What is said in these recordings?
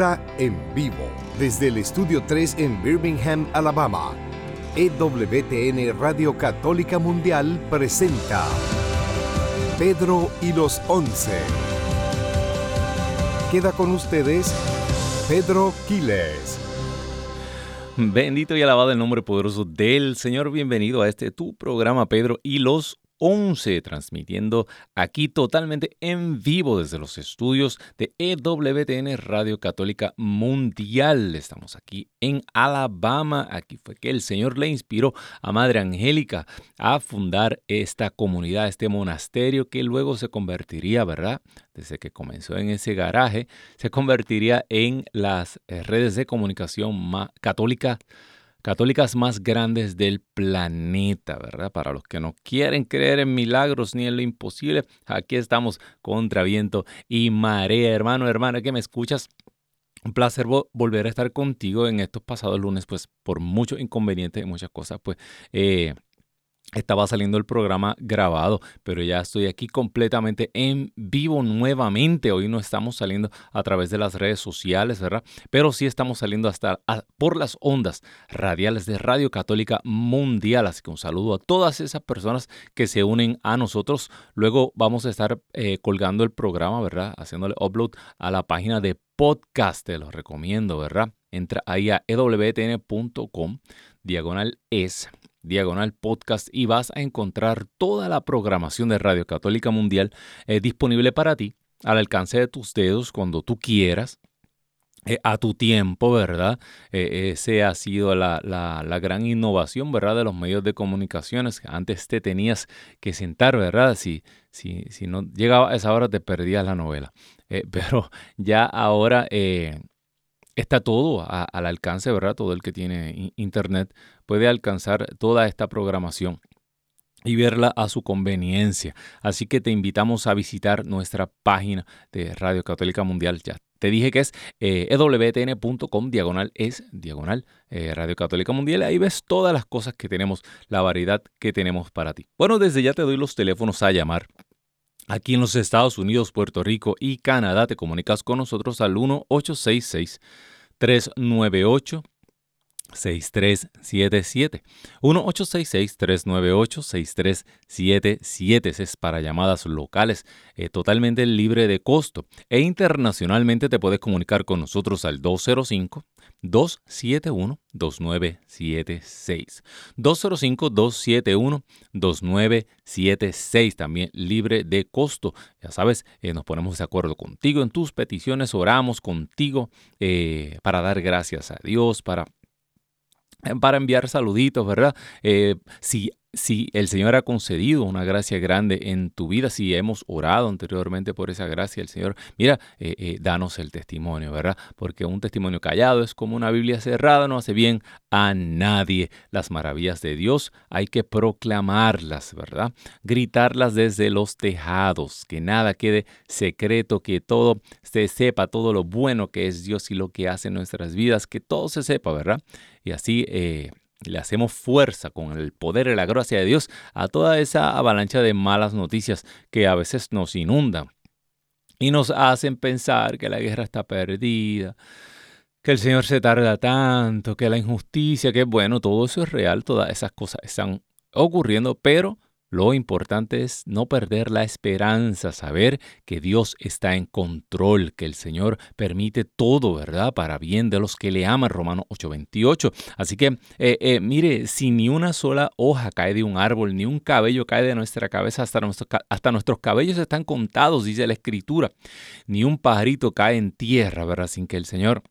En vivo, desde el Estudio 3 en Birmingham, Alabama, EWTN Radio Católica Mundial presenta Pedro y los Once. Queda con ustedes Pedro Quiles. Bendito y alabado el nombre poderoso del Señor. Bienvenido a este tu programa, Pedro y los 11, transmitiendo aquí totalmente en vivo desde los estudios de EWTN Radio Católica Mundial. Estamos aquí en Alabama. Aquí fue que el Señor le inspiró a Madre Angélica a fundar esta comunidad, este monasterio que luego se convertiría, ¿verdad? Desde que comenzó en ese garaje, se convertiría en las eh, redes de comunicación católica católicas más grandes del planeta, ¿verdad? Para los que no quieren creer en milagros ni en lo imposible, aquí estamos contra viento y marea, hermano, hermana, que me escuchas. Un placer volver a estar contigo en estos pasados lunes, pues por muchos inconvenientes y muchas cosas, pues eh, estaba saliendo el programa grabado, pero ya estoy aquí completamente en vivo nuevamente. Hoy no estamos saliendo a través de las redes sociales, ¿verdad? Pero sí estamos saliendo hasta por las ondas radiales de Radio Católica Mundial. Así que un saludo a todas esas personas que se unen a nosotros. Luego vamos a estar eh, colgando el programa, ¿verdad? Haciéndole upload a la página de podcast. Te lo recomiendo, ¿verdad? Entra ahí a ewtn.com, diagonal es diagonal podcast y vas a encontrar toda la programación de Radio Católica Mundial eh, disponible para ti al alcance de tus dedos cuando tú quieras. Eh, a tu tiempo, ¿verdad? Eh, ese ha sido la, gran innovación, ¿verdad? De los medios de comunicaciones. Antes te tenías que sentar, ¿verdad? Si, si, si no llegaba a esa hora te perdías la novela. pero ya ahora está todo al alcance, ¿verdad? Todo el que tiene internet puede alcanzar toda esta programación y verla a su conveniencia. Así que te invitamos a visitar nuestra página de Radio Católica Mundial. Ya te dije que es eh, diagonal es diagonal eh, Radio Católica Mundial. Ahí ves todas las cosas que tenemos, la variedad que tenemos para ti. Bueno, desde ya te doy los teléfonos a llamar Aquí en los Estados Unidos, Puerto Rico y Canadá te comunicas con nosotros al 1-866 398 6377 1-866-398-6377 es para llamadas locales eh, totalmente libre de costo e internacionalmente te puedes comunicar con nosotros al 205 271-2976. 205-271-2976, también libre de costo. Ya sabes, eh, nos ponemos de acuerdo contigo en tus peticiones, oramos contigo eh, para dar gracias a Dios, para para enviar saluditos, ¿verdad? Eh, si si el Señor ha concedido una gracia grande en tu vida, si hemos orado anteriormente por esa gracia, el Señor, mira, eh, eh, danos el testimonio, ¿verdad? Porque un testimonio callado es como una Biblia cerrada, no hace bien a nadie. Las maravillas de Dios hay que proclamarlas, ¿verdad? Gritarlas desde los tejados, que nada quede secreto, que todo se sepa, todo lo bueno que es Dios y lo que hace en nuestras vidas, que todo se sepa, ¿verdad? Y así... Eh, le hacemos fuerza con el poder y la gracia de Dios a toda esa avalancha de malas noticias que a veces nos inundan y nos hacen pensar que la guerra está perdida, que el Señor se tarda tanto, que la injusticia, que bueno, todo eso es real, todas esas cosas están ocurriendo, pero lo importante es no perder la esperanza, saber que Dios está en control, que el Señor permite todo, ¿verdad? Para bien de los que le aman, Romano 8:28. Así que, eh, eh, mire, si ni una sola hoja cae de un árbol, ni un cabello cae de nuestra cabeza, hasta, hasta nuestros cabellos están contados, dice la Escritura, ni un pajarito cae en tierra, ¿verdad? Sin que el Señor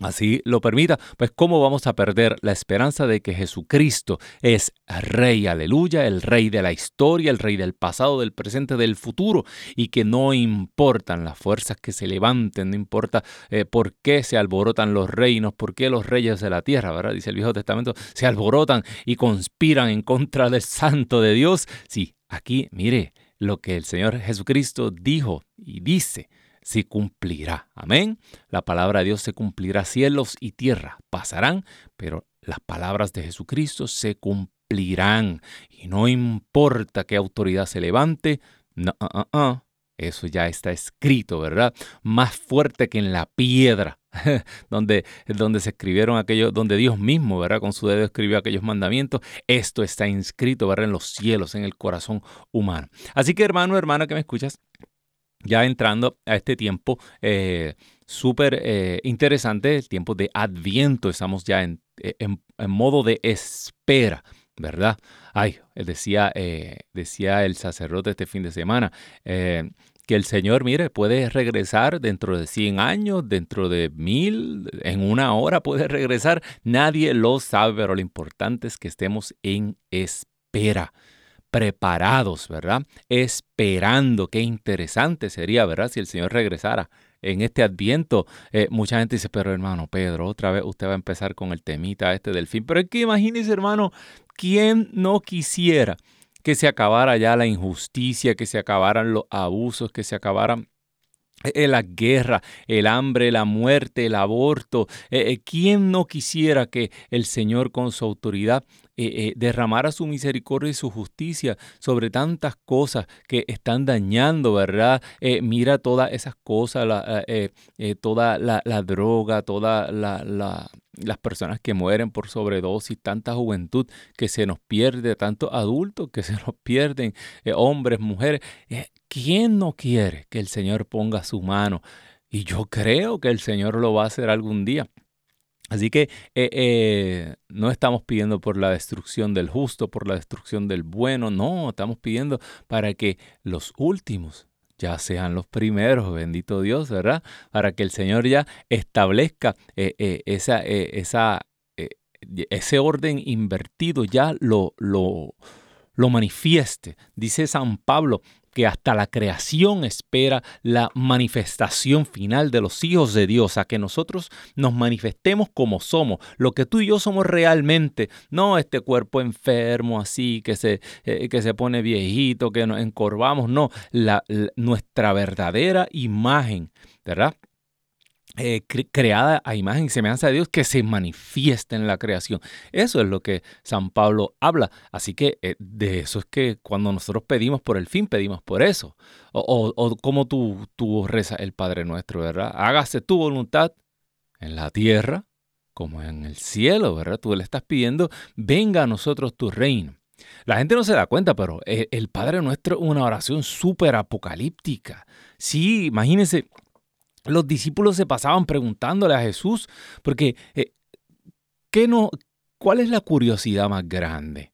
así lo permita, pues cómo vamos a perder la esperanza de que Jesucristo es Rey, aleluya, el Rey de la historia, el Rey del pasado, del presente, del futuro, y que no importan las fuerzas que se levanten, no importa eh, por qué se alborotan los reinos, por qué los reyes de la tierra, ¿verdad? Dice el Viejo Testamento, se alborotan y conspiran en contra del Santo de Dios. Sí, aquí mire lo que el Señor Jesucristo dijo y dice se cumplirá. Amén. La palabra de Dios se cumplirá. Cielos y tierra pasarán, pero las palabras de Jesucristo se cumplirán. Y no importa qué autoridad se levante, no, uh, uh, uh, Eso ya está escrito, ¿verdad? Más fuerte que en la piedra, donde, donde se escribieron aquellos, donde Dios mismo, ¿verdad? Con su dedo escribió aquellos mandamientos. Esto está inscrito, ¿verdad? En los cielos, en el corazón humano. Así que hermano, hermana que me escuchas, ya entrando a este tiempo eh, súper eh, interesante, el tiempo de Adviento, estamos ya en, eh, en, modo de espera, ¿verdad? Ay, decía, decía el sacerdote este fin de semana, que el Señor, mire, puede regresar dentro de 100 años, dentro de mil, en una hora puede regresar. Nadie lo sabe, pero lo importante es que estemos en espera, preparados, ¿verdad? Esperando. Qué interesante sería, ¿verdad? Si el Señor regresara en este adviento. Eh, mucha gente dice, pero hermano Pedro, otra vez usted va a empezar con el temita este del fin. Pero es que imagínese, hermano, ¿quién no quisiera? que se acabara ya la injusticia, que se acabaran los abusos, que se acabaran eh, la guerra, el hambre, la muerte, el aborto. Eh, eh, ¿Quién no quisiera que el Señor con su autoridad derramara su misericordia y su justicia sobre tantas cosas que están dañando, ¿verdad? mira todas esas cosas, toda la, la, droga, toda la, las personas que mueren por sobredosis, tanta juventud que se nos pierde, tantos adultos que se nos pierden, eh, hombres, mujeres. Eh, ¿Quién no quiere que el Señor ponga su mano? Y yo creo que el Señor lo va a hacer algún día. Así que eh, no estamos pidiendo por la destrucción del justo, por la destrucción del bueno, no, estamos pidiendo para que los últimos ya sean los primeros, bendito Dios, ¿verdad? Para que el Señor ya establezca eh, eh, esa, eh, esa, ese orden invertido, ya lo, lo, lo manifieste. Dice San Pablo que hasta la creación espera la manifestación final de los hijos de Dios, a que nosotros nos manifestemos como somos, lo que tú y yo somos realmente, no este cuerpo enfermo así, que se, eh, que se pone viejito, que nos encorvamos, no, la, nuestra verdadera imagen, ¿verdad? Eh, creada a imagen y semejanza de Dios que se manifiesta en la creación. Eso es lo que San Pablo habla. Así que eh, de eso es que cuando nosotros pedimos por el fin, pedimos por eso. O, como tú, tú rezas el Padre nuestro, ¿verdad? Hágase tu voluntad en la tierra como en el cielo, ¿verdad? Tú le estás pidiendo, venga a nosotros tu reino. La gente no se da cuenta, pero el, el Padre nuestro es una oración súper apocalíptica. Sí, imagínense, los discípulos se pasaban preguntándole a Jesús, porque eh, ¿qué no, ¿cuál es la curiosidad más grande?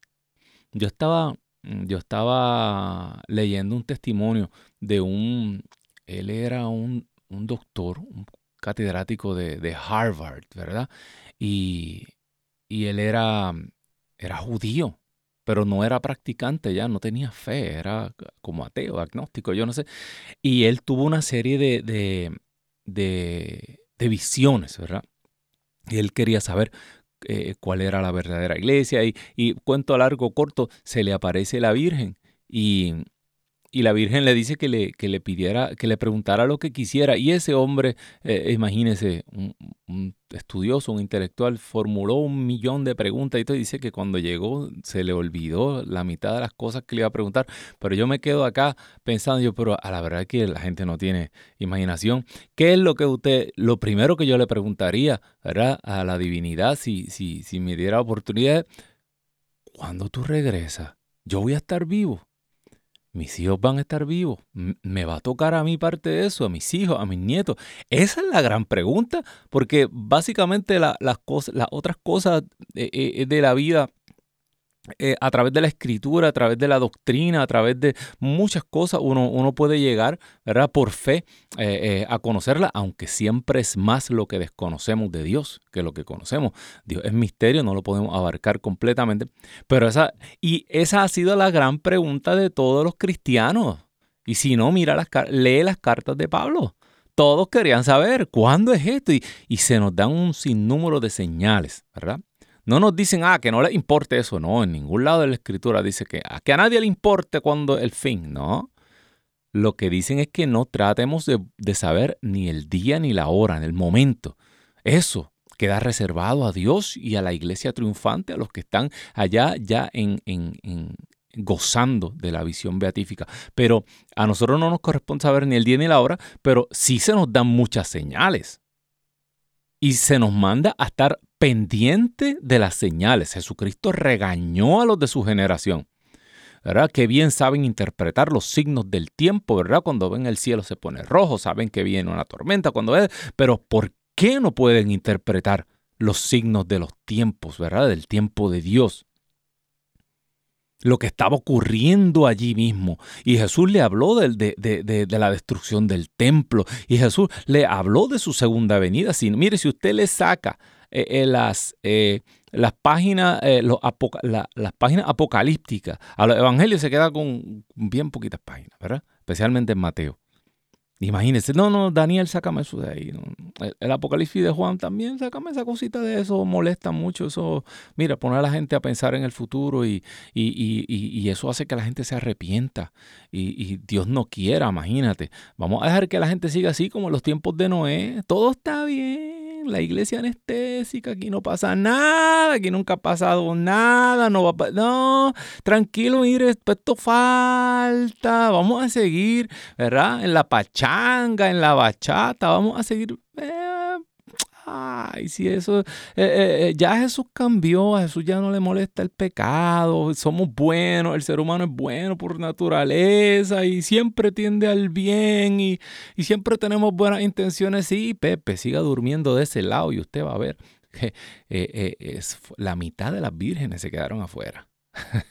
Yo estaba, mm, yo estaba leyendo un testimonio de un, él era un, doctor, un catedrático de, Harvard, ¿verdad? Y, y él era, era judío pero no era practicante ya, no tenía fe, era como ateo, agnóstico, yo no sé. Y él tuvo una serie de, de, visiones, ¿verdad? Y él quería saber eh, cuál era la verdadera iglesia y, y, cuento largo corto, se le aparece la Virgen y, y la Virgen le dice que le, que le pidiera, que le preguntara lo que quisiera. Y ese hombre, eh, imagínese, un, estudioso, un intelectual, formuló un millón de preguntas y todo dice que cuando llegó se le olvidó la mitad de las cosas que le iba a preguntar. Pero yo me quedo acá pensando, yo, pero a la verdad que la gente no tiene imaginación. ¿Qué es lo que usted, lo primero que yo le preguntaría, ¿verdad? A la divinidad, si, si, si me diera oportunidad, ¿cuándo tú regresas? Yo voy a estar vivo mis hijos van a estar vivos. ¿Me va a tocar a mí parte de eso, a mis hijos, a mis nietos? Esa es la gran pregunta, porque básicamente las, cosas, las otras cosas eh, eh, de la vida eh, a través de la escritura, a través de la doctrina, a través de muchas cosas, uno, uno puede llegar, ¿verdad? Por fe eh, eh, a conocerla, aunque siempre es más lo que desconocemos de Dios que lo que conocemos. Dios es misterio, no lo podemos abarcar completamente. Pero esa, y esa ha sido la gran pregunta de todos los cristianos. Y si no, mira las, lee las cartas de Pablo. Todos querían saber cuándo es esto y, y se nos dan un sinnúmero de señales, ¿verdad? No nos dicen, ah, que no les importe eso. No, en ningún lado de la escritura dice que a, que a nadie le importe cuando el fin. No. Lo que dicen es que no tratemos de, saber ni el día ni la hora, en el momento. Eso queda reservado a Dios y a la iglesia triunfante, a los que están allá ya en, en, gozando de la visión beatífica. Pero a nosotros no nos corresponde saber ni el día ni la hora, pero sí se nos dan muchas señales. Y se nos manda a estar pendiente de las señales. Jesucristo regañó a los de su generación. ¿verdad? Que bien saben interpretar los signos del tiempo, ¿verdad? Cuando ven el cielo se pone rojo, saben que viene una tormenta, cuando es, pero ¿por qué no pueden interpretar los signos de los tiempos, ¿verdad? Del tiempo de Dios lo que estaba ocurriendo allí mismo. Y Jesús le habló de, de, la destrucción del templo. Y Jesús le habló de su segunda venida. Si, mire, si usted le saca eh, eh, las, eh, las, páginas, las páginas apocalípticas a los evangelios, se queda con bien poquitas páginas, ¿verdad? Especialmente en Mateo. Imagínense, no, no, Daniel, sácame eso de ahí. El, Apocalipsis de Juan también, sácame esa cosita de eso, molesta mucho. Eso, mira, poner a la gente a pensar en el futuro y, y, eso hace que la gente se arrepienta. Y, Dios no quiera, imagínate. Vamos a dejar que la gente siga así como en los tiempos de Noé. Todo está bien la iglesia anestésica, aquí no pasa nada, aquí nunca ha pasado nada, no va no, tranquilo, mire, esto falta, vamos a seguir, ¿verdad? En la pachanga, en la bachata, vamos a seguir. Eh, Ay, si eso, eh, eh, eh, ya Jesús cambió, a Jesús ya no le molesta el pecado, somos buenos, el ser humano es bueno por naturaleza y siempre tiende al bien y, siempre tenemos buenas intenciones. Sí, Pepe, siga durmiendo de ese lado y usted va a ver que es, la mitad de las vírgenes se quedaron afuera.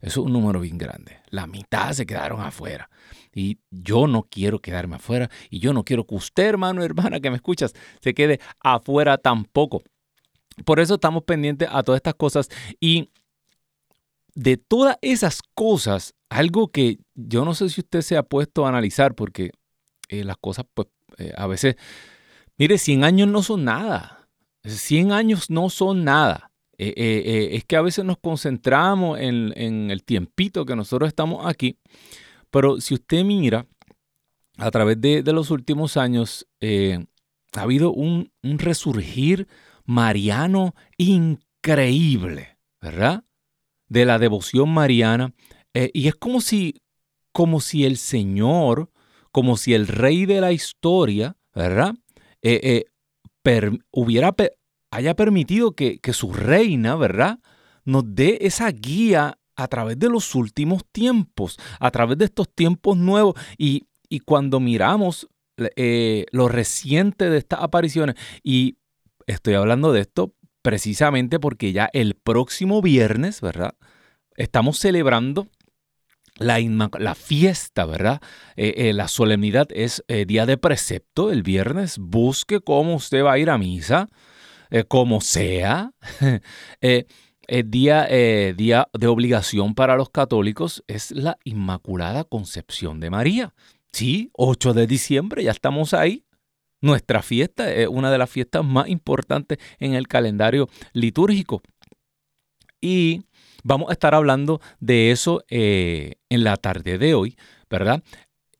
Eso es un número bien grande. La mitad se quedaron afuera. Y yo no quiero quedarme afuera. Y yo no quiero que usted, hermano, hermana, que me escuchas, se quede afuera tampoco. Por eso estamos pendientes a todas estas cosas. Y de todas esas cosas, algo que yo no sé si usted se ha puesto a analizar, porque eh, las cosas, pues, eh, a veces, mire, 100 años no son nada. 100 años no son nada. Eh, es que a veces nos concentramos en, en, el tiempito que nosotros estamos aquí pero si usted mira, a través de, los últimos años, eh, ha habido un, resurgir mariano increíble, ¿verdad? De la devoción mariana. Eh, y es como si, como si el Señor, como si el rey de la historia, ¿verdad? Eh, hubiera, haya permitido que, que su reina, ¿verdad? Nos dé esa guía a través de los últimos tiempos, a través de estos tiempos nuevos. Y, cuando miramos eh, lo reciente de estas apariciones, y estoy hablando de esto precisamente porque ya el próximo viernes, ¿verdad? Estamos celebrando la, la, fiesta, ¿verdad? Eh, eh, la solemnidad es día de precepto, el viernes. Busque cómo usted va a ir a misa, como sea. el día, eh, día de obligación para los católicos es la Inmaculada Concepción de María. Sí, 8 de diciembre, ya estamos ahí. Nuestra fiesta es una de las fiestas más importantes en el calendario litúrgico. Y vamos a estar hablando de eso eh, en la tarde de hoy, ¿verdad?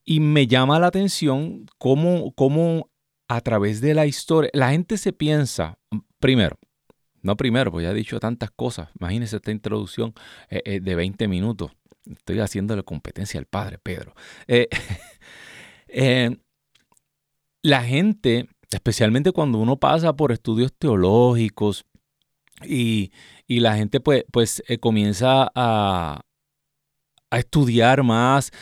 Y me llama la atención cómo, cómo a través de la historia, la gente se piensa, primero, no primero, pues ya he dicho tantas cosas. Imagínense esta introducción eh, eh, de 20 minutos. Estoy haciéndole competencia al padre Pedro. Eh, la gente, especialmente cuando uno pasa por estudios teológicos y, la gente pues, pues comienza a, a, estudiar más,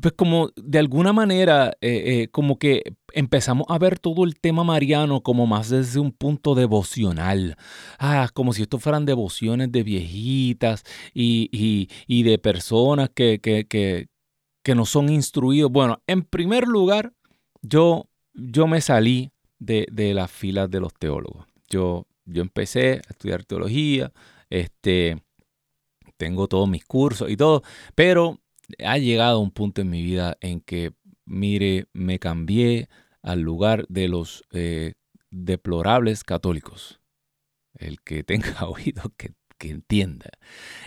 pues como de alguna manera, eh, eh, como que empezamos a ver todo el tema mariano como más desde un punto devocional. Ah, como si esto fueran devociones de viejitas y, de personas que, que, que, no son instruidos. Bueno, en primer lugar, yo, yo me salí de, de las filas de los teólogos. Yo, yo empecé a estudiar teología, este, tengo todos mis cursos y todo, pero ha llegado un punto en mi vida en que, mire, me cambié al lugar de los eh, deplorables católicos. El que tenga oído, que, entienda.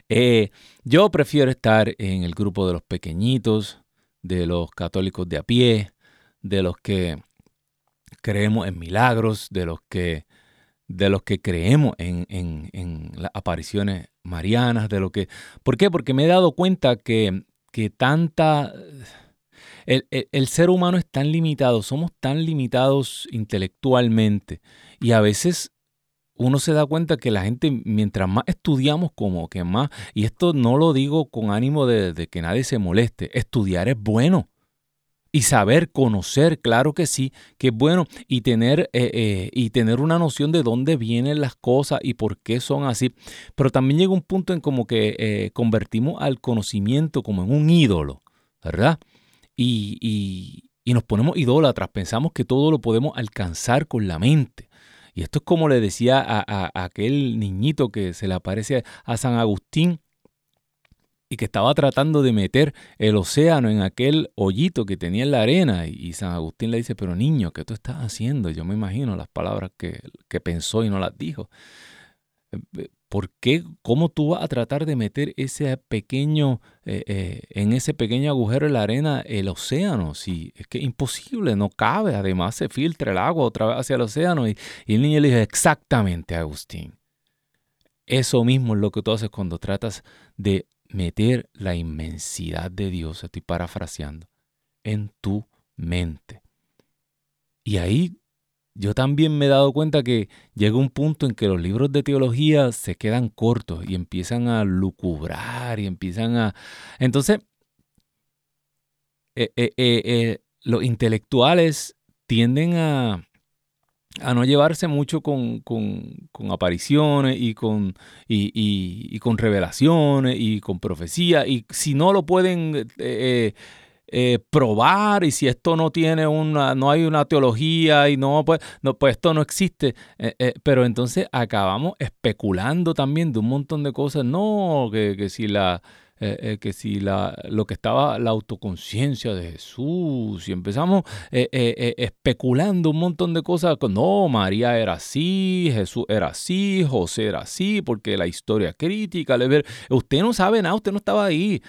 Eh, yo prefiero estar en el grupo de los pequeñitos, de los católicos de a pie, de los que creemos en milagros, de los que de los que creemos en, las apariciones marianas, de lo que... ¿Por qué? Porque me he dado cuenta que, que tanta... El, el, ser humano es tan limitado, somos tan limitados intelectualmente y a veces uno se da cuenta que la gente, mientras más estudiamos, como que más, y esto no lo digo con ánimo de, que nadie se moleste, estudiar es bueno. Y saber, conocer, claro que sí, que es bueno, y tener, eh, eh, y tener una noción de dónde vienen las cosas y por qué son así. Pero también llega un punto en como que eh, convertimos al conocimiento como en un ídolo, ¿verdad? Y, y, y nos ponemos idólatras, pensamos que todo lo podemos alcanzar con la mente. Y esto es como le decía a, aquel niñito que se le aparece a San Agustín y que estaba tratando de meter el océano en aquel hoyito que tenía en la arena. Y, San Agustín le dice, pero niño, ¿qué tú estás haciendo? Yo me imagino las palabras que, que pensó y no las dijo. Eh, ¿Por qué? ¿Cómo tú vas a tratar de meter ese pequeño, eh, eh, en ese pequeño agujero en la arena el océano? Si es que es imposible, no cabe. Además se filtra el agua otra vez hacia el océano. Y, y el niño le dice, exactamente, Agustín. Eso mismo es lo que tú haces cuando tratas de meter la inmensidad de Dios, estoy parafraseando, en tu mente. Y ahí yo también me he dado cuenta que llega un punto en que los libros de teología se quedan cortos y empiezan a lucubrar y empiezan a... Entonces, eh, eh, eh, los intelectuales tienden a, a no llevarse mucho con, con, con apariciones y con, y, y, con revelaciones y con profecía. Y si no lo pueden eh, probar y si esto no tiene una, no hay una teología y no, pues, no, pues esto no existe. Eh, eh, pero entonces acabamos especulando también de un montón de cosas. No, que, que si la eh, eh, que si la, lo que estaba la autoconciencia de Jesús y empezamos eh, especulando un montón de cosas, no, María era así, Jesús era así, José era así, porque la historia crítica, usted no sabe nada, usted no estaba ahí.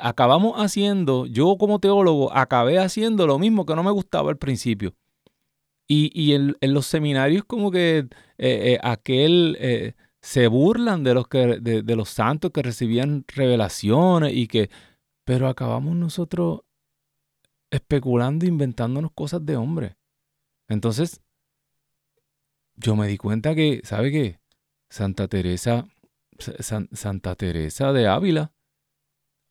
Acabamos haciendo, yo como teólogo, acabé haciendo lo mismo que no me gustaba al principio. Y, y en, en, los seminarios como que aquel se burlan de los, que, de, los santos que recibían revelaciones y que... Pero acabamos nosotros especulando, inventándonos cosas de hombre. Entonces, yo me di cuenta que, ¿sabe qué? Santa Teresa, Santa Teresa de Ávila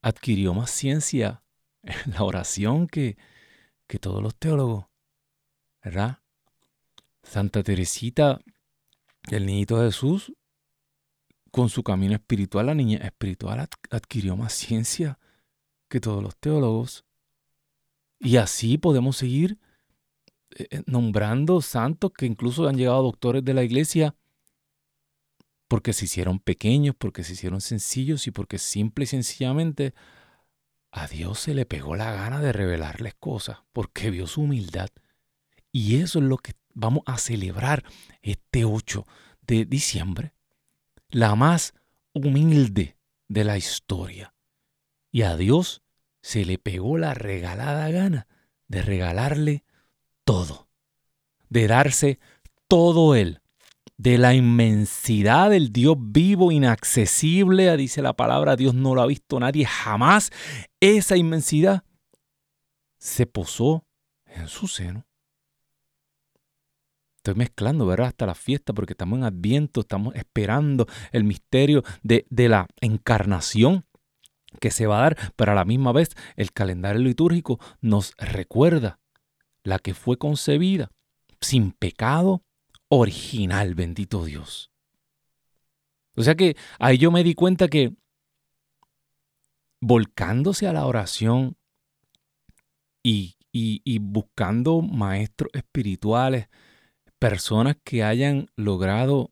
adquirió más ciencia en la oración que, que todos los teólogos, ¿verdad? Santa Teresita, el niñito Jesús, con su camino espiritual, la niña espiritual adquirió más ciencia que todos los teólogos. Y así podemos seguir eh, eh, nombrando santos que incluso han llegado doctores de la iglesia porque se hicieron pequeños, porque se hicieron sencillos y porque simple y sencillamente a Dios se le pegó la gana de revelarles cosas, porque vio su humildad. Y eso es lo que vamos a celebrar este 8 de diciembre la más humilde de la historia. Y a Dios se le pegó la regalada gana de regalarle todo, de darse todo él, de la inmensidad del Dios vivo, inaccesible, dice la palabra, Dios no lo ha visto nadie jamás, esa inmensidad se posó en su seno Estoy mezclando, ¿verdad? Hasta la fiesta porque estamos en Adviento, estamos esperando el misterio de, la encarnación que se va a dar, pero a la misma vez el calendario litúrgico nos recuerda la que fue concebida sin pecado original, bendito Dios. O sea que ahí yo me di cuenta que volcándose a la oración y buscando maestros espirituales, personas que hayan logrado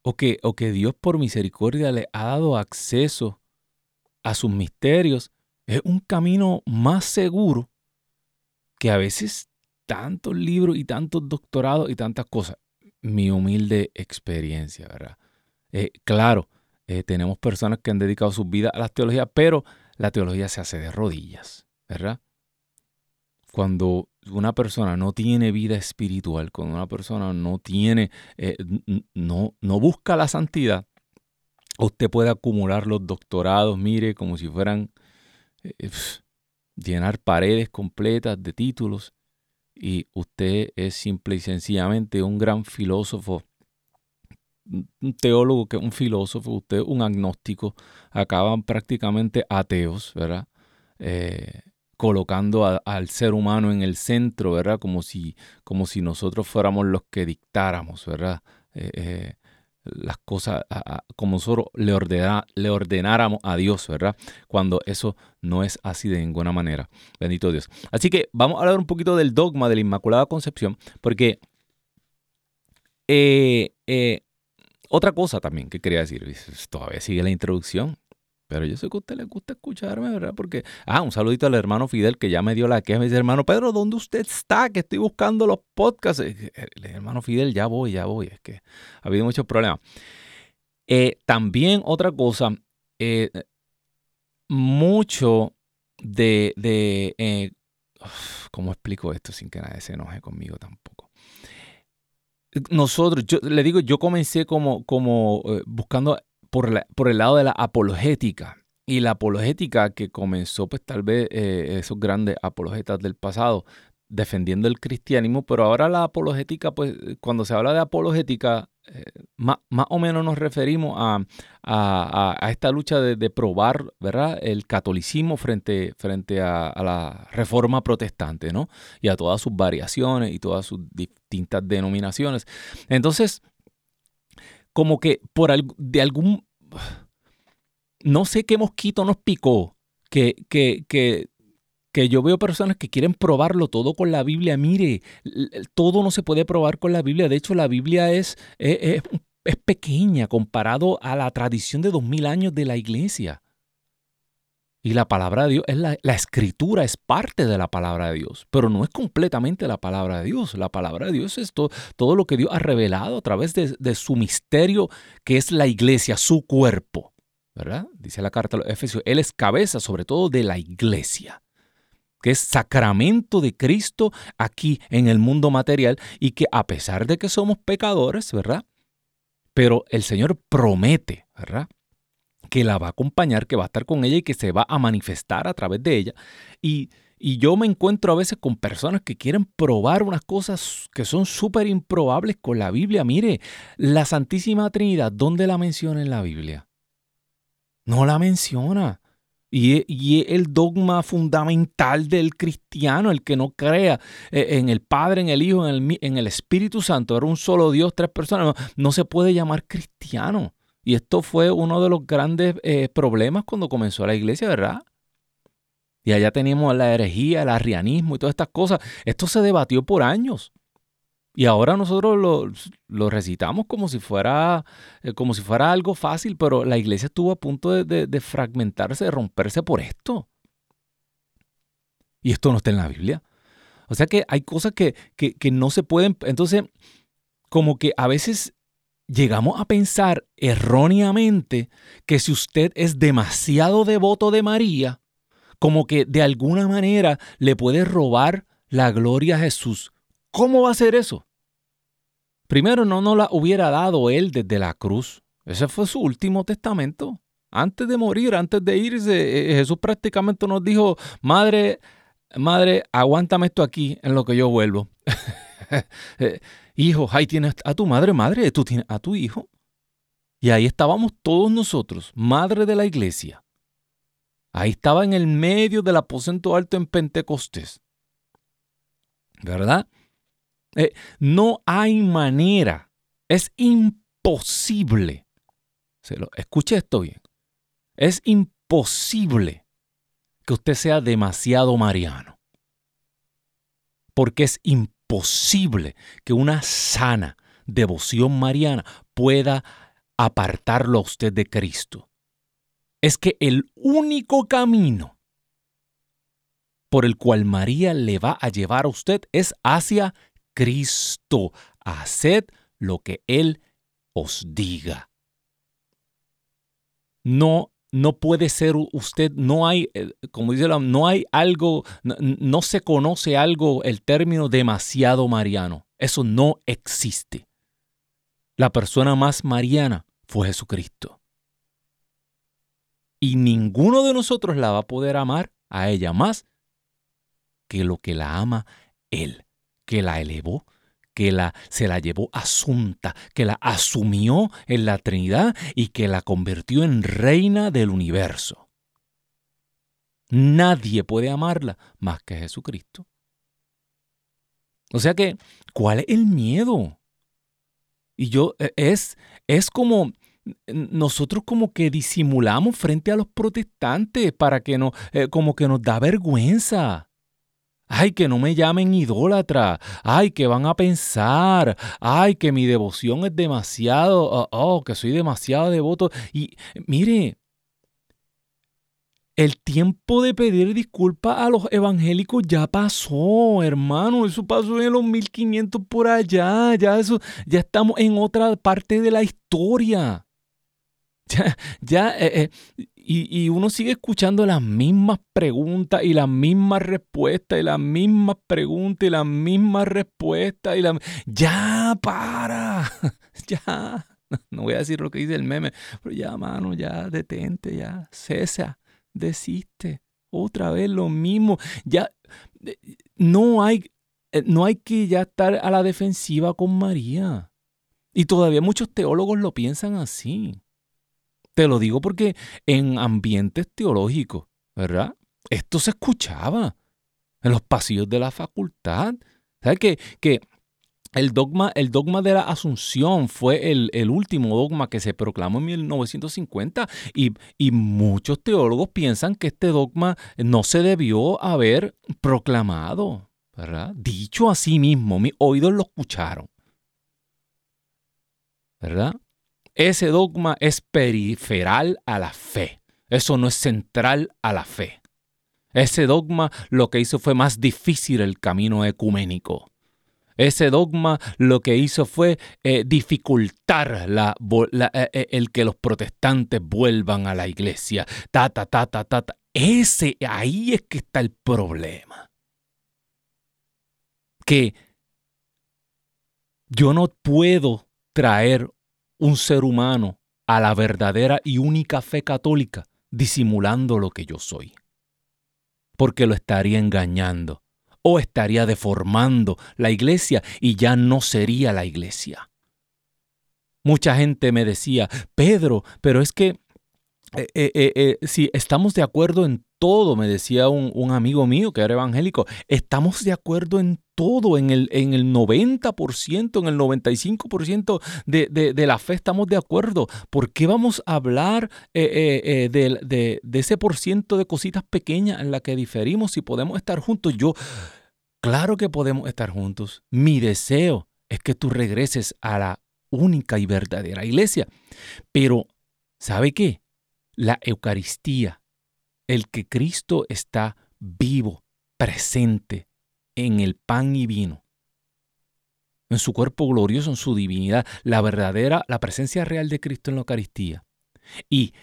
o que, o que Dios por misericordia le ha dado acceso a sus misterios, es un camino más seguro que a veces tantos libros y tantos doctorados y tantas cosas. Mi humilde experiencia, ¿verdad? Eh, claro, eh, tenemos personas que han dedicado su vida a la teología, pero la teología se hace de rodillas, ¿verdad? Cuando una persona no tiene vida espiritual, cuando una persona no tiene, eh, no, no busca la santidad, usted puede acumular los doctorados, mire, como si fueran eh, llenar paredes completas de títulos y usted es simple y sencillamente un gran filósofo, un teólogo, que un filósofo, usted un agnóstico, acaban prácticamente ateos, ¿verdad? Eh, colocando al ser humano en el centro, ¿verdad? Como si, como si nosotros fuéramos los que dictáramos, ¿verdad? Eh, las cosas como nosotros le, le ordenáramos a Dios, ¿verdad? Cuando eso no es así de ninguna manera. Bendito Dios. Así que vamos a hablar un poquito del dogma de la Inmaculada Concepción, porque eh, eh, otra cosa también que quería decir, todavía sigue la introducción. Pero yo sé que a usted le gusta escucharme, ¿verdad? Porque, ah, un saludito al hermano Fidel que ya me dio la queja. Me dice, hermano Pedro, ¿dónde usted está? Que estoy buscando los podcasts. El hermano Fidel, ya voy, ya voy. Es que ha habido muchos problemas. Eh, también otra cosa, eh, mucho de, de eh, ¿cómo explico esto sin que nadie se enoje conmigo tampoco? Nosotros, yo le digo, yo comencé como, como buscando por, el lado de la apologética. Y la apologética que comenzó, pues tal vez eh, esos grandes apologetas del pasado, defendiendo el cristianismo, pero ahora la apologética, pues cuando se habla de apologética, eh, más, o menos nos referimos a, a, esta lucha de, probar ¿verdad? el catolicismo frente, frente a, la reforma protestante, ¿no? Y a todas sus variaciones y todas sus distintas denominaciones. Entonces, como que por de algún no sé qué mosquito nos picó, que, que, que, que yo veo personas que quieren probarlo todo con la Biblia. Mire, todo no se puede probar con la Biblia. De hecho, la Biblia es, es, es pequeña comparado a la tradición de dos mil años de la iglesia. Y la palabra de Dios, es la, escritura es parte de la palabra de Dios, pero no es completamente la palabra de Dios. La palabra de Dios es todo, lo que Dios ha revelado a través de, su misterio, que es la iglesia, su cuerpo. ¿Verdad? Dice la carta a los Efesios, Él es cabeza sobre todo de la iglesia, que es sacramento de Cristo aquí en el mundo material y que a pesar de que somos pecadores, ¿verdad? Pero el Señor promete, ¿verdad? Que la va a acompañar, que va a estar con ella y que se va a manifestar a través de ella. Y, yo me encuentro a veces con personas que quieren probar unas cosas que son súper improbables con la Biblia. Mire, la Santísima Trinidad, ¿dónde la menciona en la Biblia? No la menciona. Y, y el dogma fundamental del cristiano, el que no crea eh, en el Padre, en el Hijo, en el, en el Espíritu Santo, era un solo Dios, tres personas, no se puede llamar cristiano. Y esto fue uno de los grandes eh, problemas cuando comenzó la iglesia, ¿verdad? Y allá teníamos la herejía, el arrianismo y todas estas cosas. Esto se debatió por años. Y ahora nosotros lo, recitamos como si, fuera, eh, como si fuera algo fácil, pero la iglesia estuvo a punto de, fragmentarse, de romperse por esto. Y esto no está en la Biblia. O sea que hay cosas que, que no se pueden. Entonces, como que a veces llegamos a pensar erróneamente que si usted es demasiado devoto de María, como que de alguna manera le puede robar la gloria a Jesús. ¿Cómo va a ser eso? Primero, no nos la hubiera dado él desde la cruz. Ese fue su último testamento. Antes de morir, antes de irse, eh, Jesús prácticamente nos dijo, madre, madre, aguántame esto aquí en lo que yo vuelvo. Hijo, ahí tienes a tu madre, madre, tú tienes a tu hijo. Y ahí estábamos todos nosotros, madre de la iglesia. Ahí estaba en el medio del aposento alto en Pentecostés. ¿Verdad? Eh, no hay manera, es imposible. Se lo, escuche esto bien. Es imposible que usted sea demasiado mariano. Porque es imposible posible que una sana devoción mariana pueda apartarlo a usted de Cristo. Es que el único camino por el cual María le va a llevar a usted es hacia Cristo. Haced lo que Él os diga. No, no puede ser usted, no hay, eh, como dice no hay algo, no, se conoce algo, el término demasiado mariano. Eso no existe. La persona más mariana fue Jesucristo. Y ninguno de nosotros la va a poder amar a ella más que lo que la ama Él, que la elevó, que la, se la llevó asunta, que la asumió en la Trinidad y que la convirtió en reina del universo. Nadie puede amarla más que Jesucristo. O sea que, ¿cuál es el miedo? Y yo, e, es, es como, nosotros como que disimulamos frente a los protestantes para que no, eh, como que nos da vergüenza. Ay, que no me llamen idólatra. Ay, que van a pensar. Ay, que mi devoción es demasiado. Oh, oh, que soy demasiado devoto. Y mire, el tiempo de pedir disculpas a los evangélicos ya pasó, hermano. Eso pasó en los 1500 por allá. Ya, eso, ya estamos en otra parte de la historia. Ya, ya, eh, eh, y, uno sigue escuchando las mismas preguntas y las mismas respuestas y las mismas preguntas y las mismas respuestas y la... Ya, para, ya. No voy a decir lo que dice el meme, pero ya, mano, ya, detente, ya, cesa, desiste. Otra vez lo mismo. Ya, eh, no hay, eh, no hay que ya estar a la defensiva con María. Y todavía muchos teólogos lo piensan así. Te lo digo porque en ambientes teológicos, ¿verdad? Esto se escuchaba en los pasillos de la facultad. ¿Sabes que, que el dogma, el dogma de la Asunción fue el, último dogma que se proclamó en 1950 y, y, muchos teólogos piensan que este dogma no se debió haber proclamado, ¿verdad? Dicho a sí mismo, mis oídos lo escucharon, ¿verdad? Ese dogma es periferal a la fe. Eso no es central a la fe. Ese dogma lo que hizo fue más difícil el camino ecuménico. Ese dogma lo que hizo fue eh, dificultar eh, eh, el que los protestantes vuelvan a la iglesia. Ta, ta, ta, ta, ta, Ese, ahí es que está el problema. Que yo no puedo traer un ser humano a la verdadera y única fe católica disimulando lo que yo soy. Porque lo estaría engañando o estaría deformando la iglesia y ya no sería la iglesia. Mucha gente me decía, Pedro, pero es que eh, eh, eh, si estamos de acuerdo en todo, me decía un, amigo mío que era evangélico, estamos de acuerdo en todo, en el, en el 90%, en el 95% de, de, la fe estamos de acuerdo. ¿Por qué vamos a hablar de, de, ese por ciento de cositas pequeñas en las que diferimos si podemos estar juntos? Yo, claro que podemos estar juntos. Mi deseo es que tú regreses a la única y verdadera iglesia. Pero, ¿sabe qué? la Eucaristía, el que Cristo está vivo, presente en el pan y vino, en su cuerpo glorioso, en su divinidad, la verdadera, la presencia real de Cristo en la Eucaristía y,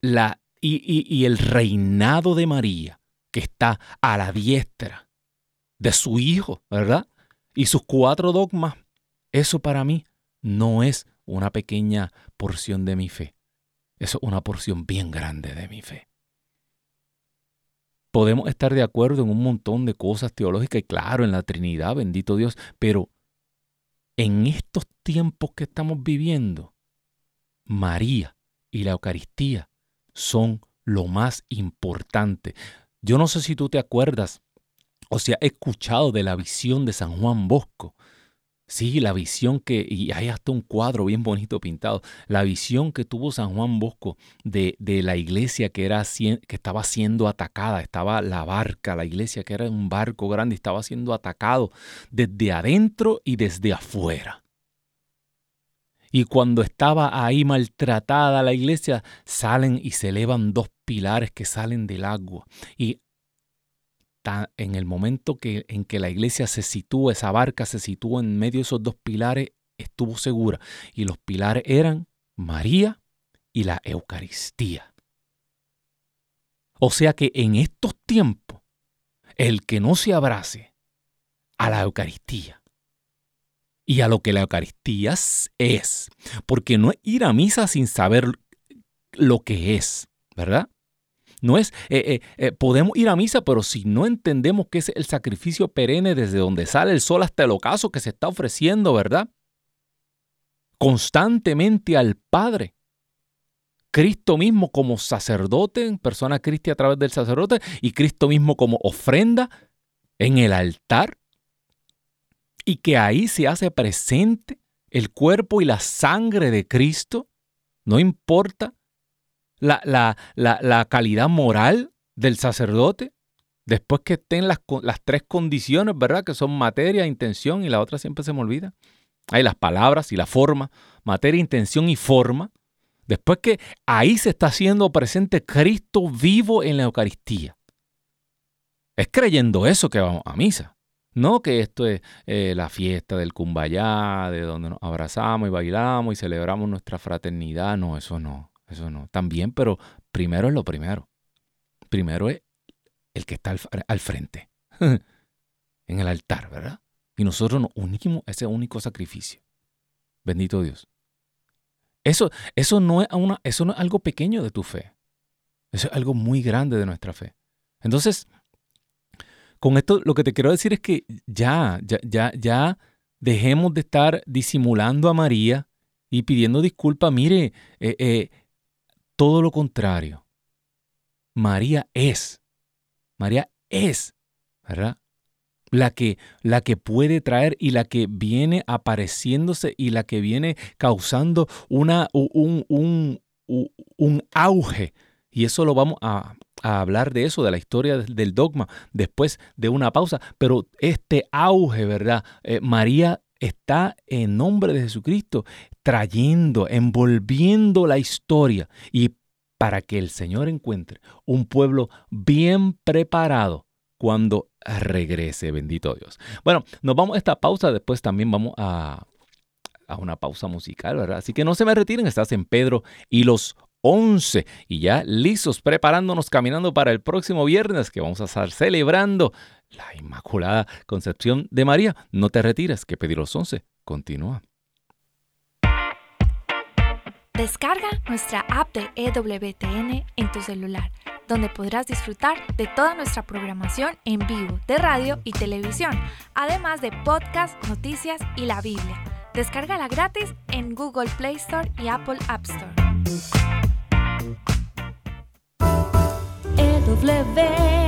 la, y, el reinado de María, que está a la diestra de su Hijo, ¿verdad? Y sus cuatro dogmas, eso para mí no es una pequeña porción de mi fe. Eso es una porción bien grande de mi fe. Podemos estar de acuerdo en un montón de cosas teológicas y claro, en la Trinidad, bendito Dios, pero en estos tiempos que estamos viviendo, María y la Eucaristía son lo más importante. Yo no sé si tú te acuerdas o si has escuchado de la visión de San Juan Bosco, Sí, la visión que, y hay hasta un cuadro bien bonito pintado, la visión que tuvo San Juan Bosco de, de la iglesia que, era, que estaba siendo atacada, estaba la barca, la iglesia que era un barco grande, estaba siendo atacado desde adentro y desde afuera. Y cuando estaba ahí maltratada la iglesia, salen y se elevan dos pilares que salen del agua. Y en el momento que, en que la iglesia se sitúa, esa barca se sitúa en medio de esos dos pilares, estuvo segura. Y los pilares eran María y la Eucaristía. O sea que en estos tiempos, el que no se abrace a la Eucaristía y a lo que la Eucaristía es, porque no es ir a misa sin saber lo que es, ¿verdad? No es, eh, eh, eh, podemos ir a misa, pero si no entendemos que es el sacrificio perenne desde donde sale el sol hasta el ocaso que se está ofreciendo, ¿verdad? Constantemente al Padre. Cristo mismo como sacerdote, persona cristiana a través del sacerdote, y Cristo mismo como ofrenda en el altar, y que ahí se hace presente el cuerpo y la sangre de Cristo, no importa la, la, calidad moral del sacerdote, después que estén las, las, tres condiciones, ¿verdad? Que son materia, intención y la otra siempre se me olvida. Hay las palabras y la forma, materia, intención y forma. Después que ahí se está haciendo presente Cristo vivo en la Eucaristía. Es creyendo eso que vamos a misa. No que esto es eh, la fiesta del Cumbayá, de donde nos abrazamos y bailamos y celebramos nuestra fraternidad. No, eso no. Eso no. También, pero primero es lo primero. Primero es el que está al, frente, en el altar, ¿verdad? Y nosotros nos unimos ese único sacrificio. Bendito Dios. Eso, eso, no es una, eso no es algo pequeño de tu fe. Eso es algo muy grande de nuestra fe. Entonces, con esto lo que te quiero decir es que ya, ya, ya, ya dejemos de estar disimulando a María y pidiendo disculpas. Mire, eh, eh, todo lo contrario. María es, María es, ¿verdad? La que, la que puede traer y la que viene apareciéndose y la que viene causando una, un, un, un auge. Y eso lo vamos a, hablar de eso, de la historia del dogma, después de una pausa. Pero este auge, ¿verdad? Eh, María está en nombre de Jesucristo trayendo, envolviendo la historia y para que el Señor encuentre un pueblo bien preparado cuando regrese, bendito Dios. Bueno, nos vamos a esta pausa, después también vamos a, a una pausa musical, ¿verdad? Así que no se me retiren, estás en Pedro y los 11 y ya listos, preparándonos, caminando para el próximo viernes que vamos a estar celebrando la Inmaculada Concepción de María. No te retires, que pedir los 11 continúa. Descarga nuestra app de EWTN en tu celular, donde podrás disfrutar de toda nuestra programación en vivo de radio y televisión, además de podcast, noticias y la Biblia. Descárgala gratis en Google Play Store y Apple App Store. EWTN,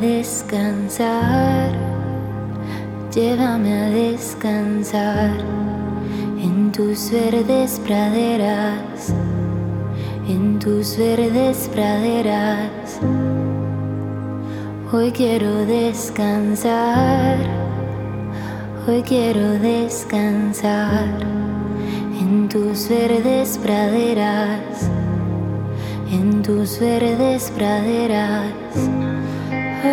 Descansar, llévame a descansar en tus verdes praderas, en tus verdes praderas. Hoy quiero descansar, hoy quiero descansar en tus verdes praderas, en tus verdes praderas. Me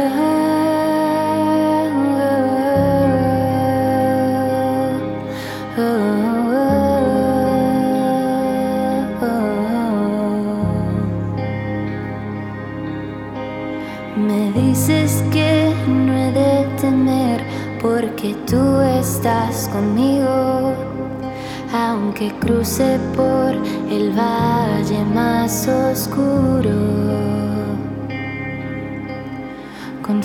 dices que no he de temer porque tú estás conmigo. Aunque cruce por el valle más oscuro,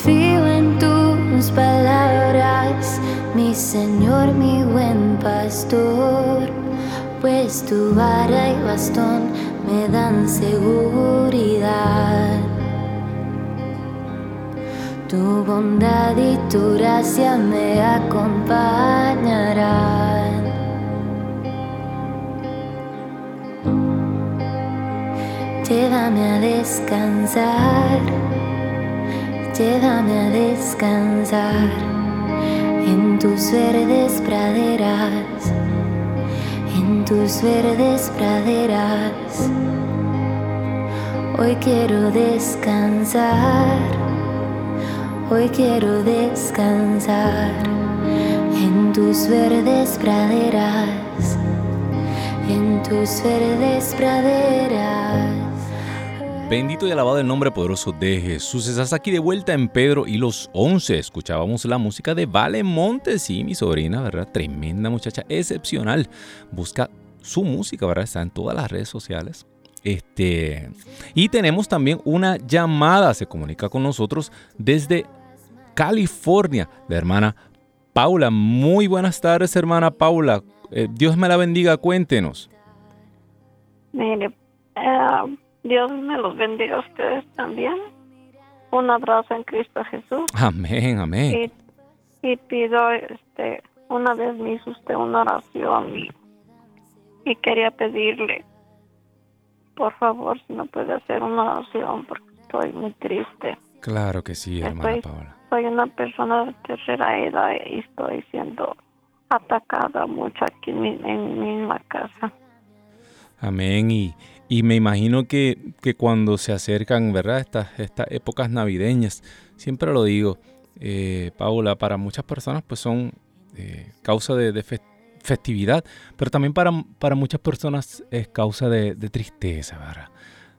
confío en tus palabras, mi Señor, mi buen pastor, pues tu vara y bastón me dan seguridad. Tu bondad y tu gracia me acompañarán. Llévame a descansar, llévame a descansar en tus verdes praderas, en tus verdes praderas. Hoy quiero descansar. Hoy quiero descansar en tus verdes praderas, en tus verdes praderas. Bendito y alabado el nombre poderoso de Jesús. Estás aquí de vuelta en Pedro y los 11. Escuchábamos la música de Vale Montes y mi sobrina, ¿verdad? Tremenda muchacha, excepcional. Busca su música, ¿verdad? Está en todas las redes sociales. Este, y tenemos también una llamada, se comunica con nosotros desde California, la hermana Paula. Muy buenas tardes, hermana Paula. Eh, Dios me la bendiga, cuéntenos. Mire, eh, Dios me los bendiga a ustedes también. Un abrazo en Cristo Jesús. Amén, amén. Y, y pido, este, una vez me hizo usted una oración y, y quería pedirle, por favor, si me puede hacer una oración porque estoy muy triste. Claro que sí, hermana Estoy- Paula. Soy una persona de tercera edad y estoy siendo atacada mucho aquí en mi, en mi misma casa. Amén. Y, y me imagino que, que cuando se acercan, ¿verdad? Estas, estas épocas navideñas, siempre lo digo, eh, Paula, para muchas personas pues son eh, causa de, de fe- festividad, pero también para, para muchas personas es causa de, tristeza, ¿verdad?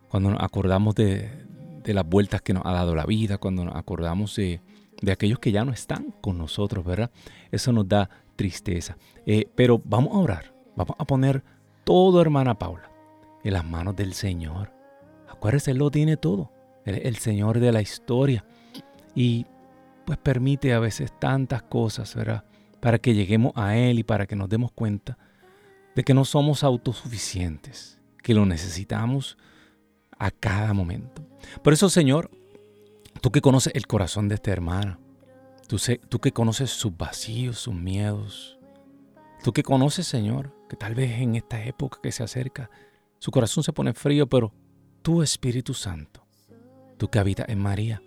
Cuando nos acordamos de, de las vueltas que nos ha dado la vida, cuando nos acordamos de, de aquellos que ya no están con nosotros, ¿verdad? Eso nos da tristeza. Eh, pero vamos a orar, vamos a poner todo, hermana Paula, en las manos del Señor. Acuérdese, Él lo tiene todo. Él es el Señor de la historia. Y pues permite a veces tantas cosas, ¿verdad? Para que lleguemos a Él y para que nos demos cuenta de que no somos autosuficientes, que lo necesitamos a cada momento. Por eso, Señor, tú que conoces el corazón de esta hermana, tú, sé- tú que conoces sus vacíos, sus miedos, tú que conoces, Señor, que tal vez en esta época que se acerca, su corazón se pone frío, pero tú, Espíritu Santo, tú que habitas en María,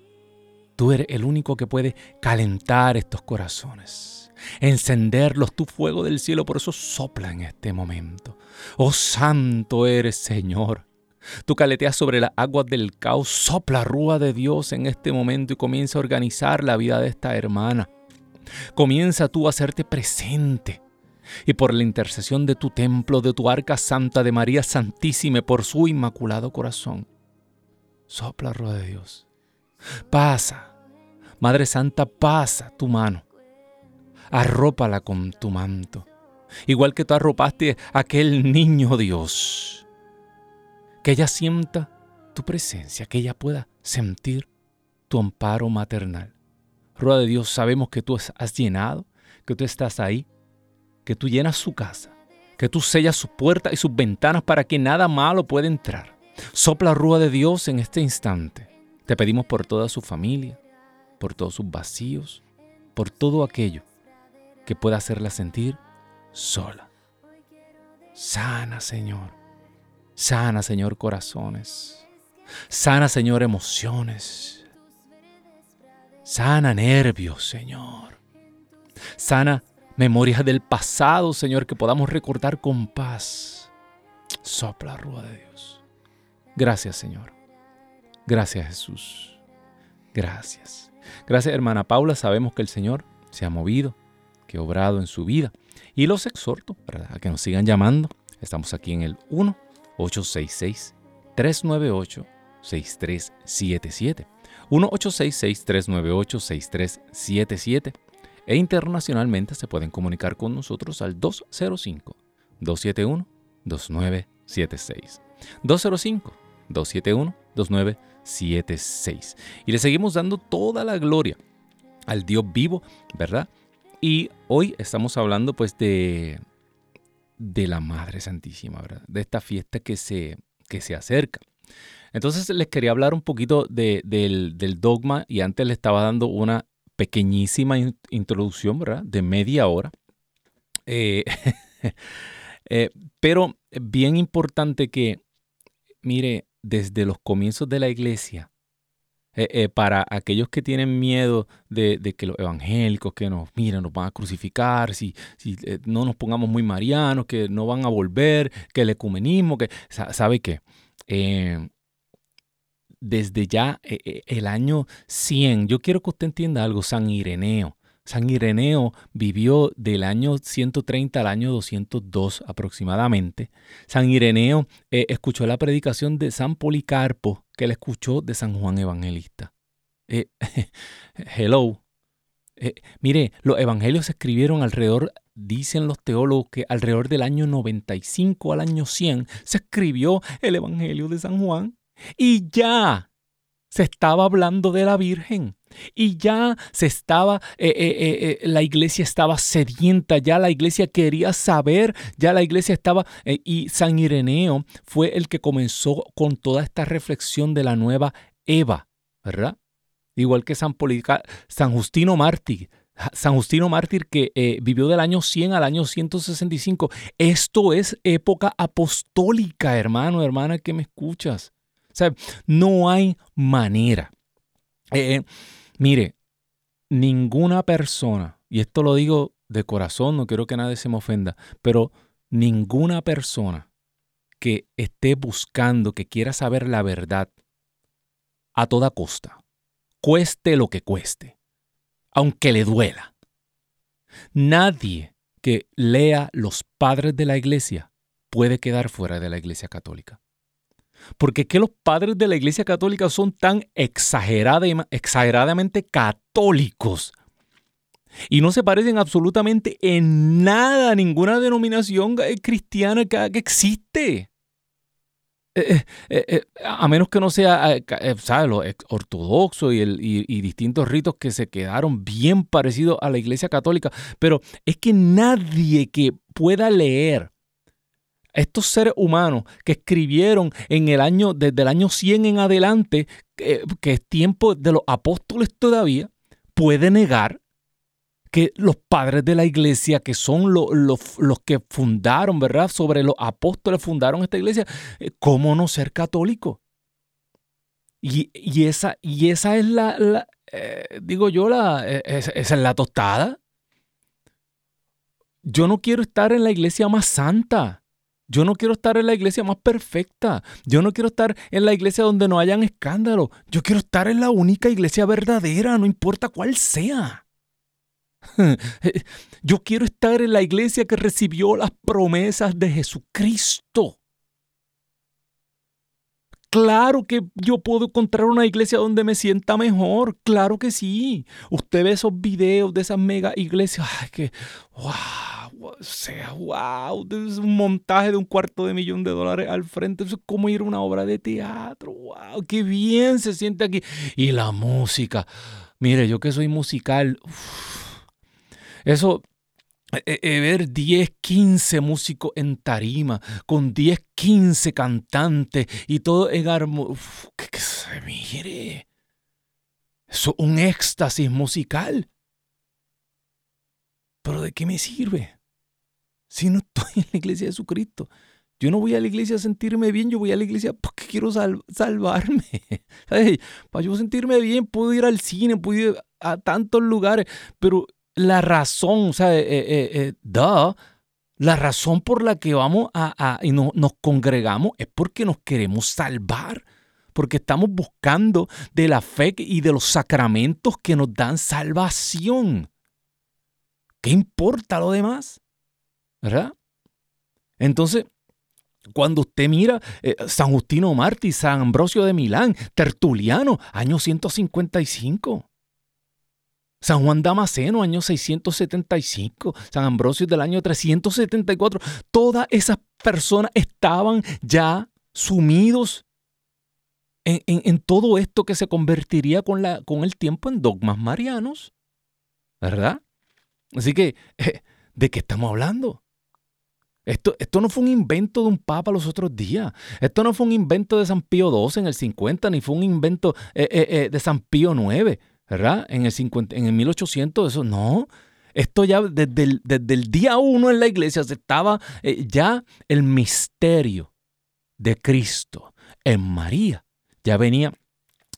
tú eres el único que puede calentar estos corazones, encenderlos, tu fuego del cielo, por eso sopla en este momento. Oh Santo eres, Señor. Tú caleteas sobre las aguas del caos, sopla rúa de Dios en este momento y comienza a organizar la vida de esta hermana. Comienza tú a hacerte presente. Y por la intercesión de tu templo, de tu arca santa, de María Santísima, por su inmaculado corazón, sopla rúa de Dios. Pasa, Madre Santa, pasa tu mano. Arrópala con tu manto. Igual que tú arropaste a aquel niño Dios que ella sienta tu presencia, que ella pueda sentir tu amparo maternal. Rueda de Dios, sabemos que tú has llenado, que tú estás ahí, que tú llenas su casa, que tú sellas sus puertas y sus ventanas para que nada malo pueda entrar. Sopla rúa de Dios en este instante. Te pedimos por toda su familia, por todos sus vacíos, por todo aquello que pueda hacerla sentir sola. Sana, Señor. Sana, Señor, corazones. Sana, Señor, emociones. Sana nervios, Señor. Sana memorias del pasado, Señor, que podamos recordar con paz. Sopla, Rúa de Dios. Gracias, Señor. Gracias, Jesús. Gracias. Gracias, hermana Paula. Sabemos que el Señor se ha movido, que ha obrado en su vida. Y los exhorto a que nos sigan llamando. Estamos aquí en el 1-866-398-6377. 1-866-398-6377. E internacionalmente se pueden comunicar con nosotros al 205-271-2976. 205-271-2976. Y le seguimos dando toda la gloria al Dios vivo, ¿verdad? Y hoy estamos hablando pues de, de la Madre Santísima, ¿verdad? De esta fiesta que se, que se acerca. Entonces les quería hablar un poquito del, del, dogma y antes le estaba dando una pequeñísima introducción, ¿verdad? De media hora. Eh, eh, pero bien importante que, mire, desde los comienzos de la iglesia, eh, para aquellos que tienen miedo de, que los evangélicos, que nos, miren, nos van a crucificar, si, si no nos pongamos muy marianos, que no van a volver, que el ecumenismo, que, ¿sabe qué? Desde ya eh, eh, el año 100. Yo quiero que usted entienda algo, San Ireneo. San Ireneo vivió del año 130 al año 202 aproximadamente. San Ireneo eh, escuchó la predicación de San Policarpo, que él escuchó de San Juan Evangelista. hello. mire, los evangelios se escribieron alrededor, dicen los teólogos, que alrededor del año 95 al año 100 se escribió el evangelio de San Juan. Y ya se estaba hablando de la Virgen. Y ya se estaba, eh, eh, eh, la iglesia estaba sedienta, ya la iglesia quería saber, ya la iglesia estaba, y San Ireneo fue el que comenzó con toda esta reflexión de la nueva Eva, ¿verdad? Igual que San, San Justino Mártir, San Justino Mártir que vivió del año 100 al año 165. Esto es época apostólica, hermano, hermana, que me escuchas no hay manera. Eh, mire, ninguna persona, y esto lo digo de corazón, no quiero que nadie se me ofenda, pero ninguna persona que esté buscando, que quiera saber la verdad a toda costa, cueste lo que cueste, aunque le duela. Nadie que lea los padres de la iglesia puede quedar fuera de la iglesia católica. Porque es que los padres de la Iglesia Católica son tan exageradamente católicos y no se parecen absolutamente en nada a ninguna denominación eh, cristiana que, existe. Eh, eh, a menos que no sea, ¿sabes? Lo ortodoxo y, y, distintos ritos que se quedaron bien parecidos a la Iglesia Católica. Pero es que nadie que pueda leer estos seres humanos que escribieron en el año, desde el año 100 en adelante, que, es tiempo de los apóstoles todavía, puede negar que los padres de la iglesia, que son los que fundaron, ¿verdad? Sobre los apóstoles fundaron esta iglesia, eh, ¿cómo no ser católico? Y, esa, y esa es la, eh, digo yo, la, eh, esa es la tostada. Yo no quiero estar en la iglesia más santa. Yo no quiero estar en la iglesia más perfecta. Yo no quiero estar en la iglesia donde no hayan escándalo. Yo quiero estar en la única iglesia verdadera, no importa cuál sea. Yo quiero estar en la iglesia que recibió las promesas de Jesucristo. Claro que yo puedo encontrar una iglesia donde me sienta mejor, claro que sí. Usted ve esos videos de esas mega iglesias, ay, que, wow, sea, wow, es un montaje de un cuarto de millón de dólares al frente, eso es como ir a una obra de teatro, wow, qué bien se siente aquí. Y la música, mire, yo que soy musical, eso eh, eh, eh, ver 10, 15 músicos en tarima, con 10, 15 cantantes y todo en armonía. Que, se mire. Eso es un éxtasis musical. Pero ¿de qué me sirve? Si no estoy en la iglesia de Jesucristo. Yo no voy a la iglesia a sentirme bien, yo voy a la iglesia porque quiero salvarme. Para yo sentirme bien, puedo ir al cine, puedo ir a tantos lugares, pero la razón, o sea, eh, eh, eh, la razón por la que vamos a, y nos congregamos es porque nos queremos salvar, porque estamos buscando de la fe y de los sacramentos que nos dan salvación. ¿Qué importa lo demás? ¿Verdad? Entonces, cuando usted mira eh, San Justino Martí, San Ambrosio de Milán, Tertuliano, año 155. San Juan Damasceno, año 675, San Ambrosio del año 374, todas esas personas estaban ya sumidos en, todo esto que se convertiría con, la, con, el tiempo en dogmas marianos, ¿verdad? Así que, ¿de qué estamos hablando? Esto, esto, no fue un invento de un papa los otros días. Esto no fue un invento de San Pío XII en el 50, ni fue un invento eh, eh, eh, de San Pío IX, ¿verdad? En el, 50, en el 1800, eso no. Esto ya desde el, desde el día uno en la iglesia se estaba ya el misterio de Cristo en María. Ya venía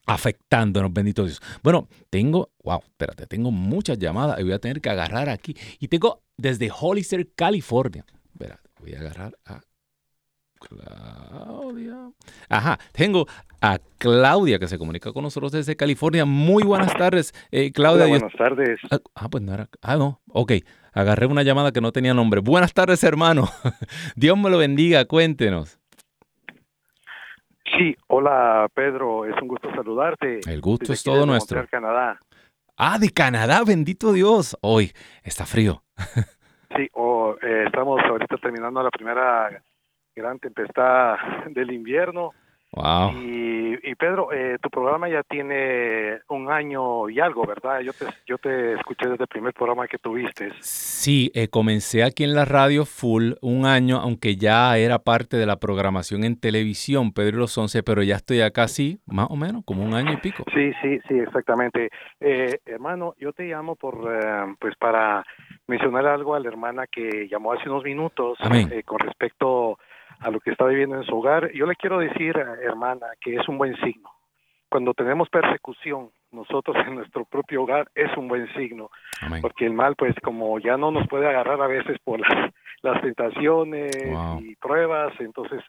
afectándonos, bendito Dios. Bueno, tengo, wow, espérate, tengo muchas llamadas y voy a tener que agarrar aquí. Y tengo desde Hollister, California. Espérate, voy a agarrar a Claudia. Ajá, tengo a Claudia que se comunica con nosotros desde California. Muy buenas tardes, eh, Claudia. buenas tardes. Ah, ah, pues no era. Ah, no. Ok, agarré una llamada que no tenía nombre. Buenas tardes, hermano. Dios me lo bendiga, cuéntenos. Sí, hola Pedro, es un gusto saludarte. El gusto es todo nuestro. Canadá. Ah, de Canadá, bendito Dios. Hoy está frío. Sí, o eh, estamos ahorita terminando la primera gran tempestad del invierno. Wow. Y, Pedro, eh, tu programa ya tiene un año y algo, ¿verdad? Yo te, yo te escuché desde el primer programa que tuviste. Sí, eh, comencé aquí en la radio full un año, aunque ya era parte de la programación en televisión, Pedro los Once, pero ya estoy acá sí, más o menos, como un año y pico. Sí, sí, sí, exactamente. hermano, yo te llamo por, pues para mencionar algo a la hermana que llamó hace unos minutos eh, con respecto a lo que está viviendo en su hogar. Yo le quiero decir, hermana, que es un buen signo. Cuando tenemos persecución, nosotros en nuestro propio hogar, es un buen signo. Porque el mal, pues como ya no nos puede agarrar a veces por las, las tentaciones y pruebas, entonces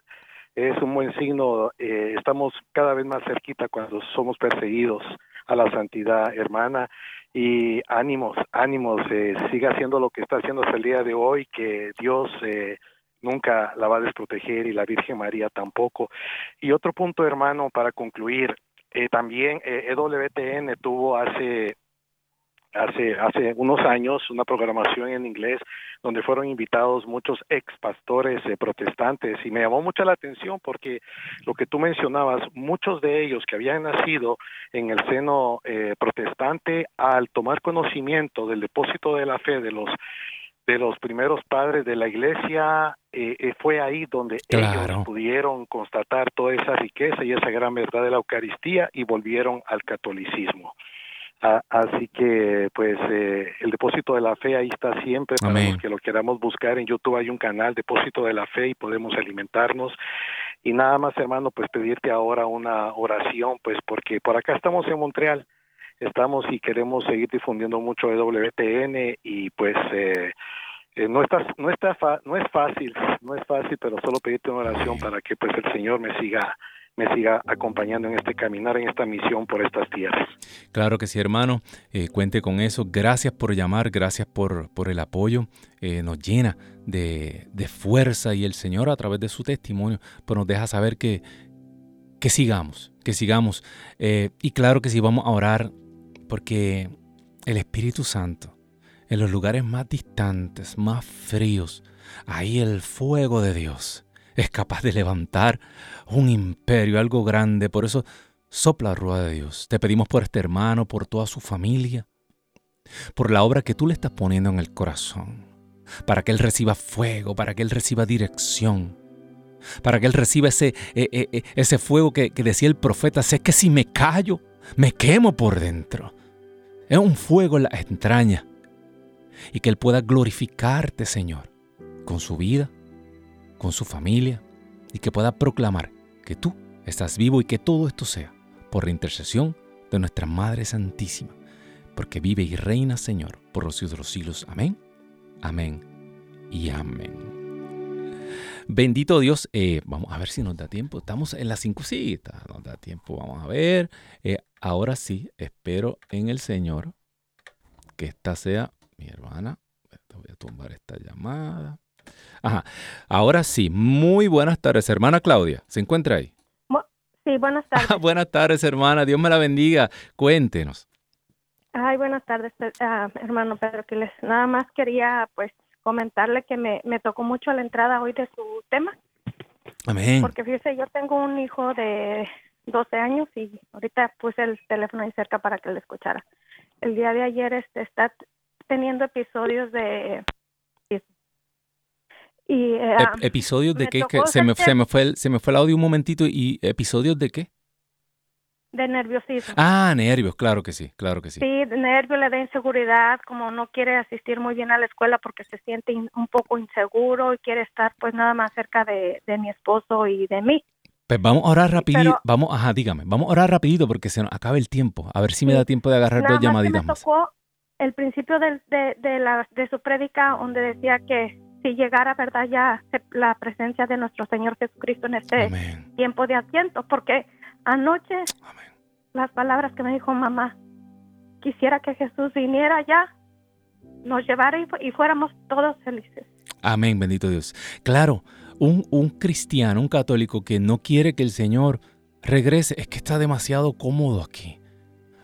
es un buen signo. Eh, estamos cada vez más cerquita cuando somos perseguidos a la santidad, hermana y ánimos, ánimos, eh, siga haciendo lo que está haciendo hasta el día de hoy, que Dios eh, nunca la va a desproteger y la Virgen María tampoco. Y otro punto, hermano, para concluir, eh, también EWTN tuvo hace hace hace unos años una programación en inglés donde fueron invitados muchos ex pastores eh, protestantes y me llamó mucha la atención porque lo que tú mencionabas muchos de ellos que habían nacido en el seno eh, protestante al tomar conocimiento del depósito de la fe de los de los primeros padres de la iglesia eh, fue ahí donde ellos pudieron constatar toda esa riqueza y esa gran verdad de la Eucaristía y volvieron al catolicismo. Así que, pues, eh, el depósito de la fe ahí está siempre. Para los que lo queramos buscar. En YouTube hay un canal, Depósito de la Fe, y podemos alimentarnos. Y nada más, hermano, pues pedirte ahora una oración, pues, porque por acá estamos en Montreal, estamos y queremos seguir difundiendo mucho EWTN y, pues, eh, eh, no está no está no es fácil no es fácil pero solo pedirte una oración para que pues el Señor me siga me siga acompañando en este caminar, en esta misión por estas tierras. Claro que sí, hermano. Eh, cuente con eso. Gracias por llamar, gracias por, por el apoyo. Eh, nos llena de, fuerza y el Señor a través de su testimonio pues nos deja saber que, que sigamos, que sigamos. Eh, y claro que sí, vamos a orar porque el Espíritu Santo, en los lugares más distantes, más fríos, ahí el fuego de Dios es capaz de levantar un imperio, algo grande. Por eso sopla rueda de Dios. Te pedimos por este hermano, por toda su familia, por la obra que tú le estás poniendo en el corazón, para que él reciba fuego, para que él reciba dirección, para que él reciba ese, eh, eh, eh, ese fuego que, que decía el profeta, sé que si me callo, Me quemo por dentro. Es un fuego en la entraña. Y que Él pueda glorificarte, Señor, con su vida, con su familia, y que pueda proclamar que tú estás vivo y que todo esto sea por la intercesión de nuestra Madre Santísima, porque vive y reina, Señor, por los siglos de los siglos. Amén, amén y amén. Bendito Dios. Eh, vamos a ver si nos da tiempo. Estamos en las cinco citas. Nos da tiempo. Vamos a ver. Eh, ahora sí, espero en el Señor que esta sea mi hermana. Voy a tumbar esta llamada. Ajá. Ahora sí, muy buenas tardes, hermana Claudia. ¿Se encuentra ahí? Sí, buenas tardes. buenas tardes, hermana. Dios me la bendiga. Cuéntenos. Ay, buenas tardes, ah, hermano Pedro les Nada más quería, pues, comentarle que me, me tocó mucho la entrada hoy de su tema. Amén. Porque fíjese, yo tengo un hijo de 12 años y ahorita puse el teléfono ahí cerca para que le escuchara. El día de ayer este, está teniendo episodios de... Y, eh, ¿Episodios de qué? se, me, se, me fue el, se me fue el audio un momentito. ¿Y episodios de qué? De nerviosismo. Ah, nervios, claro que sí, claro que sí. Sí, nervios le da inseguridad, como no quiere asistir muy bien a la escuela porque se siente un poco inseguro y quiere estar pues nada más cerca de, mi esposo y de mí. Pues vamos a orar rapidito, vamos, ajá, dígame, vamos a orar rapidito porque se nos acaba el tiempo, a ver si me da tiempo de agarrar dos llamaditas más. Me tocó el principio de, de, la, de su prédica donde decía que si llegara, ¿verdad? Ya la presencia de nuestro Señor Jesucristo en este tiempo de asiento, porque Anoche, las palabras que me dijo mamá, quisiera que Jesús viniera ya, nos llevara y, fuéramos todos felices. Amén, bendito Dios. Claro, un, un cristiano, un católico que no quiere que el Señor regrese, es que está demasiado cómodo aquí.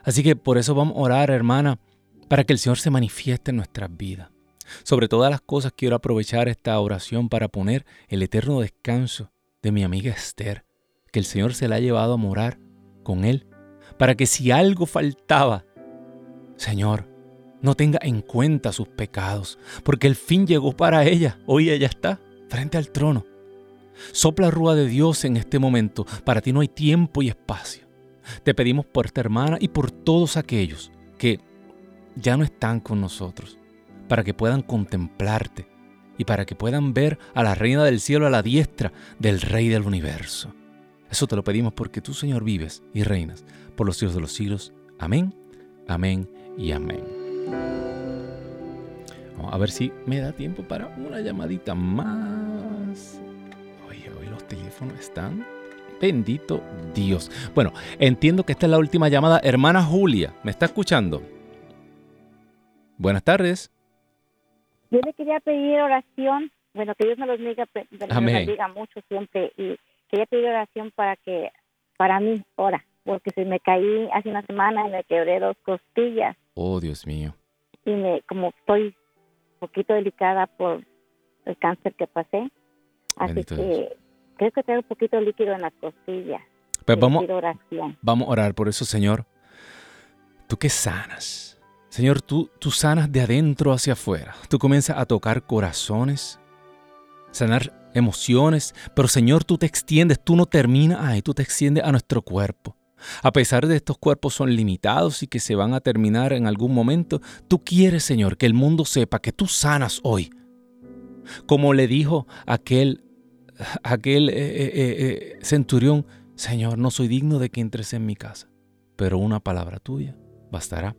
Así que por eso vamos a orar, hermana, para que el Señor se manifieste en nuestras vidas. Sobre todas las cosas quiero aprovechar esta oración para poner el eterno descanso de mi amiga Esther que el Señor se la ha llevado a morar con Él, para que si algo faltaba, Señor, no tenga en cuenta sus pecados, porque el fin llegó para ella. Hoy ella está frente al trono. Sopla rúa de Dios en este momento. Para ti no hay tiempo y espacio. Te pedimos por esta hermana y por todos aquellos que ya no están con nosotros, para que puedan contemplarte y para que puedan ver a la Reina del Cielo a la diestra del Rey del Universo. Eso te lo pedimos porque tú, Señor, vives y reinas por los siglos de los siglos. Amén, amén y amén. Vamos a ver si me da tiempo para una llamadita más. Oye, hoy los teléfonos están. Bendito Dios. Bueno, entiendo que esta es la última llamada. Hermana Julia, ¿me está escuchando? Buenas tardes. Yo le quería pedir oración. Bueno, que Dios me los diga, me diga mucho siempre. Y quería pedir oración para que, para mí, ahora, porque se me caí hace una semana y me quebré dos costillas. Oh, Dios mío. Y me, como estoy un poquito delicada por el cáncer que pasé, así que creo que tengo un poquito de líquido en las costillas. Pues vamos, vamos a orar por eso, Señor. Tú que sanas. Señor, tú, tú sanas de adentro hacia afuera. Tú comienzas a tocar corazones, sanar emociones, pero Señor, tú te extiendes, tú no terminas ahí, tú te extiendes a nuestro cuerpo. A pesar de estos cuerpos son limitados y que se van a terminar en algún momento, tú quieres, Señor, que el mundo sepa que tú sanas hoy. Como le dijo aquel, aquel eh, eh, eh, centurión, Señor, no soy digno de que entres en mi casa, pero una palabra tuya bastará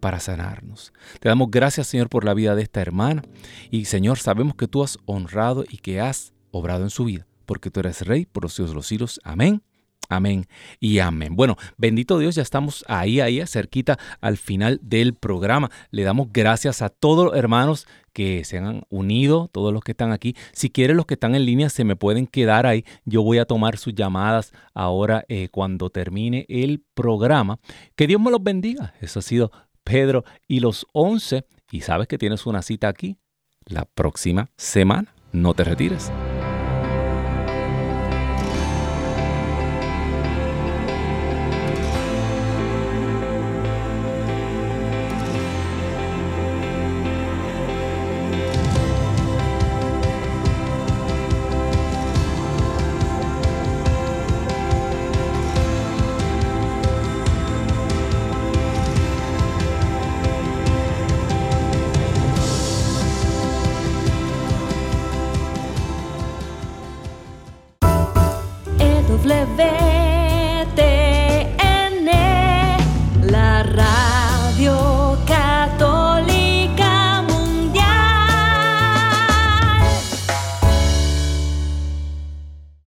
para sanarnos. Te damos gracias, Señor, por la vida de esta hermana. Y, Señor, sabemos que tú has honrado y que has obrado en su vida, porque tú eres rey por los siglos los siglos. Amén. Amén y amén. Bueno, bendito Dios, ya estamos ahí, ahí, cerquita al final del programa. Le damos gracias a todos los hermanos que se han unido, todos los que están aquí. Si quieren, los que están en línea se me pueden quedar ahí. Yo voy a tomar sus llamadas ahora eh, cuando termine el programa. Que Dios me los bendiga. Eso ha sido Pedro y los once. Y sabes que tienes una cita aquí la próxima semana. No te retires.